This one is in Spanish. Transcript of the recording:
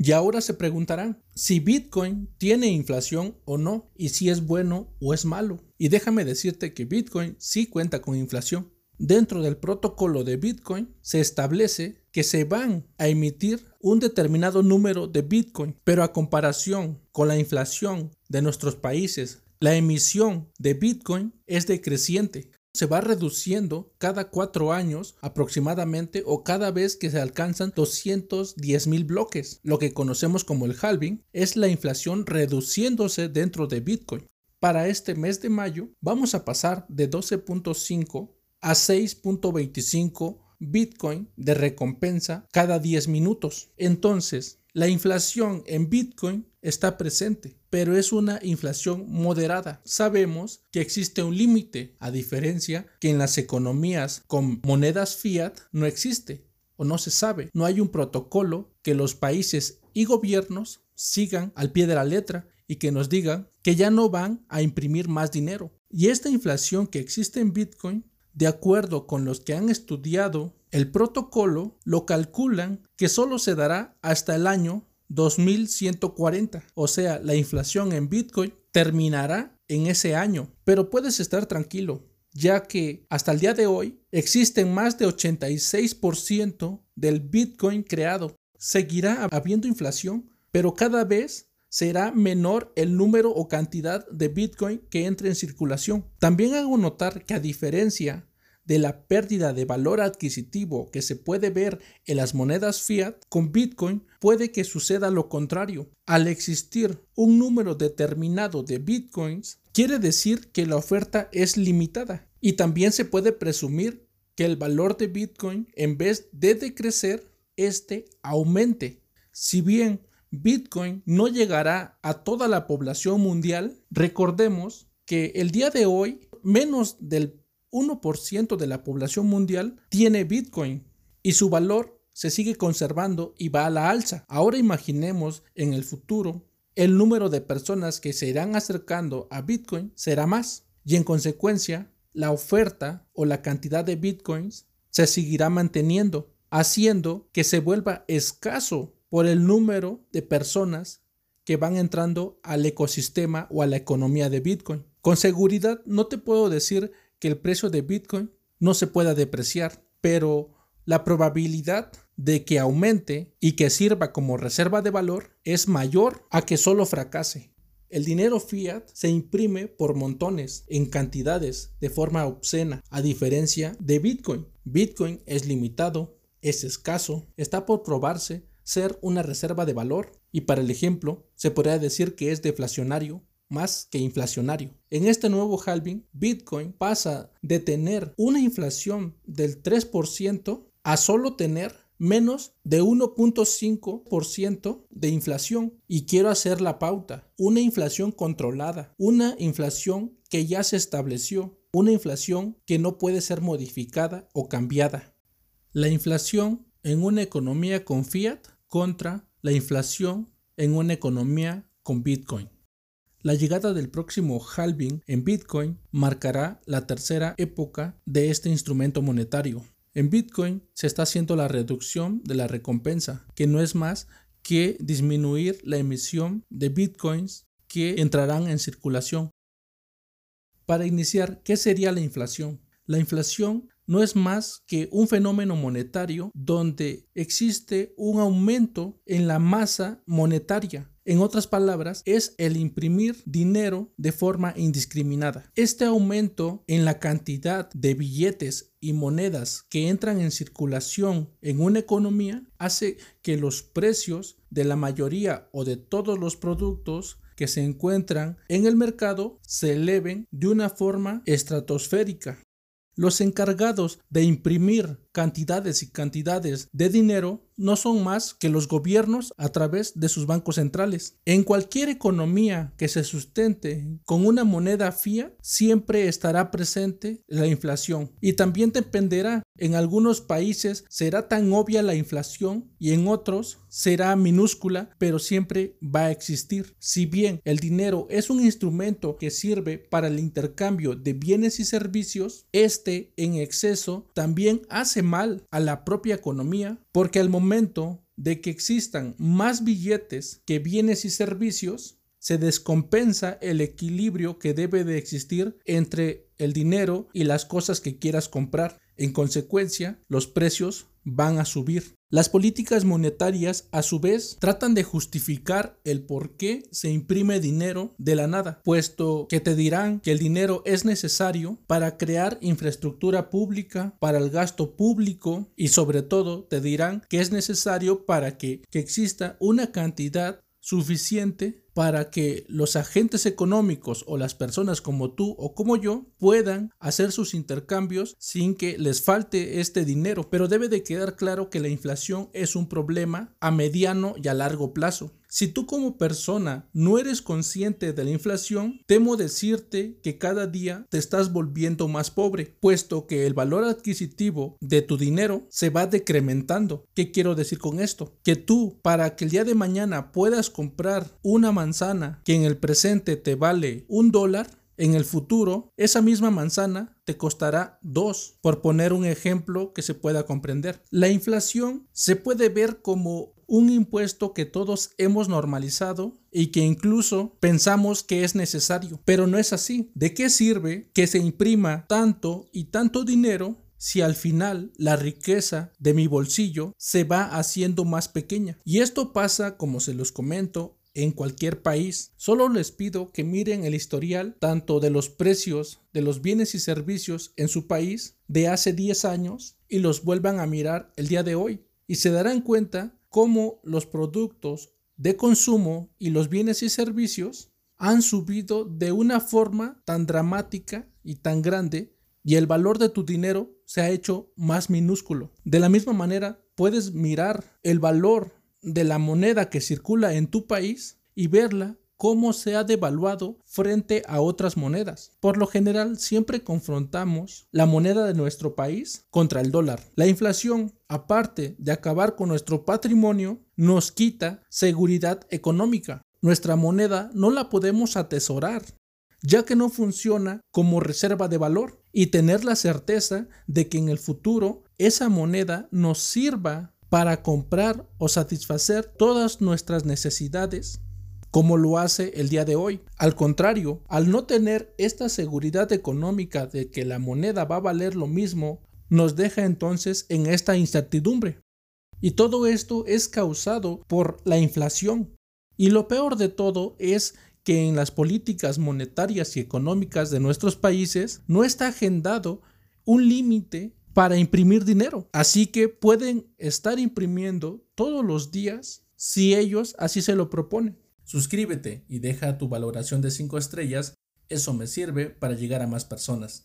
Y ahora se preguntarán si Bitcoin tiene inflación o no y si es bueno o es malo. Y déjame decirte que Bitcoin sí cuenta con inflación. Dentro del protocolo de Bitcoin se establece que se van a emitir un determinado número de Bitcoin, pero a comparación con la inflación de nuestros países, la emisión de Bitcoin es decreciente se va reduciendo cada cuatro años aproximadamente o cada vez que se alcanzan 210 mil bloques. Lo que conocemos como el halving es la inflación reduciéndose dentro de Bitcoin. Para este mes de mayo vamos a pasar de 12.5 a 6.25 Bitcoin de recompensa cada 10 minutos. Entonces, la inflación en Bitcoin está presente, pero es una inflación moderada. Sabemos que existe un límite, a diferencia que en las economías con monedas fiat no existe o no se sabe. No hay un protocolo que los países y gobiernos sigan al pie de la letra y que nos digan que ya no van a imprimir más dinero. Y esta inflación que existe en Bitcoin, de acuerdo con los que han estudiado el protocolo, lo calculan que solo se dará hasta el año 2140. O sea, la inflación en Bitcoin terminará en ese año. Pero puedes estar tranquilo, ya que hasta el día de hoy existen más de 86% del Bitcoin creado. Seguirá habiendo inflación, pero cada vez será menor el número o cantidad de Bitcoin que entre en circulación. También hago notar que a diferencia de la pérdida de valor adquisitivo que se puede ver en las monedas fiat, con Bitcoin puede que suceda lo contrario. Al existir un número determinado de Bitcoins, quiere decir que la oferta es limitada y también se puede presumir que el valor de Bitcoin en vez de decrecer, este aumente. Si bien Bitcoin no llegará a toda la población mundial, recordemos que el día de hoy menos del 1% de la población mundial tiene Bitcoin y su valor se sigue conservando y va a la alza. Ahora imaginemos en el futuro el número de personas que se irán acercando a Bitcoin será más y en consecuencia la oferta o la cantidad de Bitcoins se seguirá manteniendo, haciendo que se vuelva escaso por el número de personas que van entrando al ecosistema o a la economía de Bitcoin. Con seguridad no te puedo decir que el precio de Bitcoin no se pueda depreciar, pero la probabilidad de que aumente y que sirva como reserva de valor es mayor a que solo fracase. El dinero fiat se imprime por montones, en cantidades, de forma obscena, a diferencia de Bitcoin. Bitcoin es limitado, es escaso, está por probarse ser una reserva de valor y para el ejemplo se podría decir que es deflacionario más que inflacionario. En este nuevo halving, Bitcoin pasa de tener una inflación del 3% a solo tener menos de 1.5% de inflación. Y quiero hacer la pauta, una inflación controlada, una inflación que ya se estableció, una inflación que no puede ser modificada o cambiada. La inflación en una economía con fiat contra la inflación en una economía con Bitcoin. La llegada del próximo halving en Bitcoin marcará la tercera época de este instrumento monetario. En Bitcoin se está haciendo la reducción de la recompensa, que no es más que disminuir la emisión de Bitcoins que entrarán en circulación. Para iniciar, ¿qué sería la inflación? La inflación no es más que un fenómeno monetario donde existe un aumento en la masa monetaria en otras palabras, es el imprimir dinero de forma indiscriminada. Este aumento en la cantidad de billetes y monedas que entran en circulación en una economía hace que los precios de la mayoría o de todos los productos que se encuentran en el mercado se eleven de una forma estratosférica. Los encargados de imprimir cantidades y cantidades de dinero no son más que los gobiernos a través de sus bancos centrales. En cualquier economía que se sustente con una moneda fía, siempre estará presente la inflación y también dependerá. En algunos países será tan obvia la inflación y en otros será minúscula, pero siempre va a existir. Si bien el dinero es un instrumento que sirve para el intercambio de bienes y servicios, este en exceso también hace mal a la propia economía porque al momento de que existan más billetes que bienes y servicios, se descompensa el equilibrio que debe de existir entre el dinero y las cosas que quieras comprar. En consecuencia, los precios van a subir. Las políticas monetarias, a su vez, tratan de justificar el por qué se imprime dinero de la nada, puesto que te dirán que el dinero es necesario para crear infraestructura pública, para el gasto público y sobre todo te dirán que es necesario para que, que exista una cantidad suficiente para que los agentes económicos o las personas como tú o como yo puedan hacer sus intercambios sin que les falte este dinero. Pero debe de quedar claro que la inflación es un problema a mediano y a largo plazo. Si tú como persona no eres consciente de la inflación, temo decirte que cada día te estás volviendo más pobre, puesto que el valor adquisitivo de tu dinero se va decrementando. ¿Qué quiero decir con esto? Que tú, para que el día de mañana puedas comprar una manzana que en el presente te vale un dólar, en el futuro, esa misma manzana te costará dos, por poner un ejemplo que se pueda comprender. La inflación se puede ver como un impuesto que todos hemos normalizado y que incluso pensamos que es necesario, pero no es así. ¿De qué sirve que se imprima tanto y tanto dinero si al final la riqueza de mi bolsillo se va haciendo más pequeña. Y esto pasa, como se los comento, en cualquier país. Solo les pido que miren el historial tanto de los precios de los bienes y servicios en su país de hace 10 años y los vuelvan a mirar el día de hoy. Y se darán cuenta cómo los productos de consumo y los bienes y servicios han subido de una forma tan dramática y tan grande y el valor de tu dinero se ha hecho más minúsculo. De la misma manera, puedes mirar el valor de la moneda que circula en tu país y verla cómo se ha devaluado frente a otras monedas. Por lo general, siempre confrontamos la moneda de nuestro país contra el dólar. La inflación, aparte de acabar con nuestro patrimonio, nos quita seguridad económica. Nuestra moneda no la podemos atesorar, ya que no funciona como reserva de valor y tener la certeza de que en el futuro esa moneda nos sirva para comprar o satisfacer todas nuestras necesidades como lo hace el día de hoy. Al contrario, al no tener esta seguridad económica de que la moneda va a valer lo mismo, nos deja entonces en esta incertidumbre. Y todo esto es causado por la inflación. Y lo peor de todo es que en las políticas monetarias y económicas de nuestros países no está agendado un límite para imprimir dinero. Así que pueden estar imprimiendo todos los días si ellos así se lo proponen. Suscríbete y deja tu valoración de 5 estrellas, eso me sirve para llegar a más personas.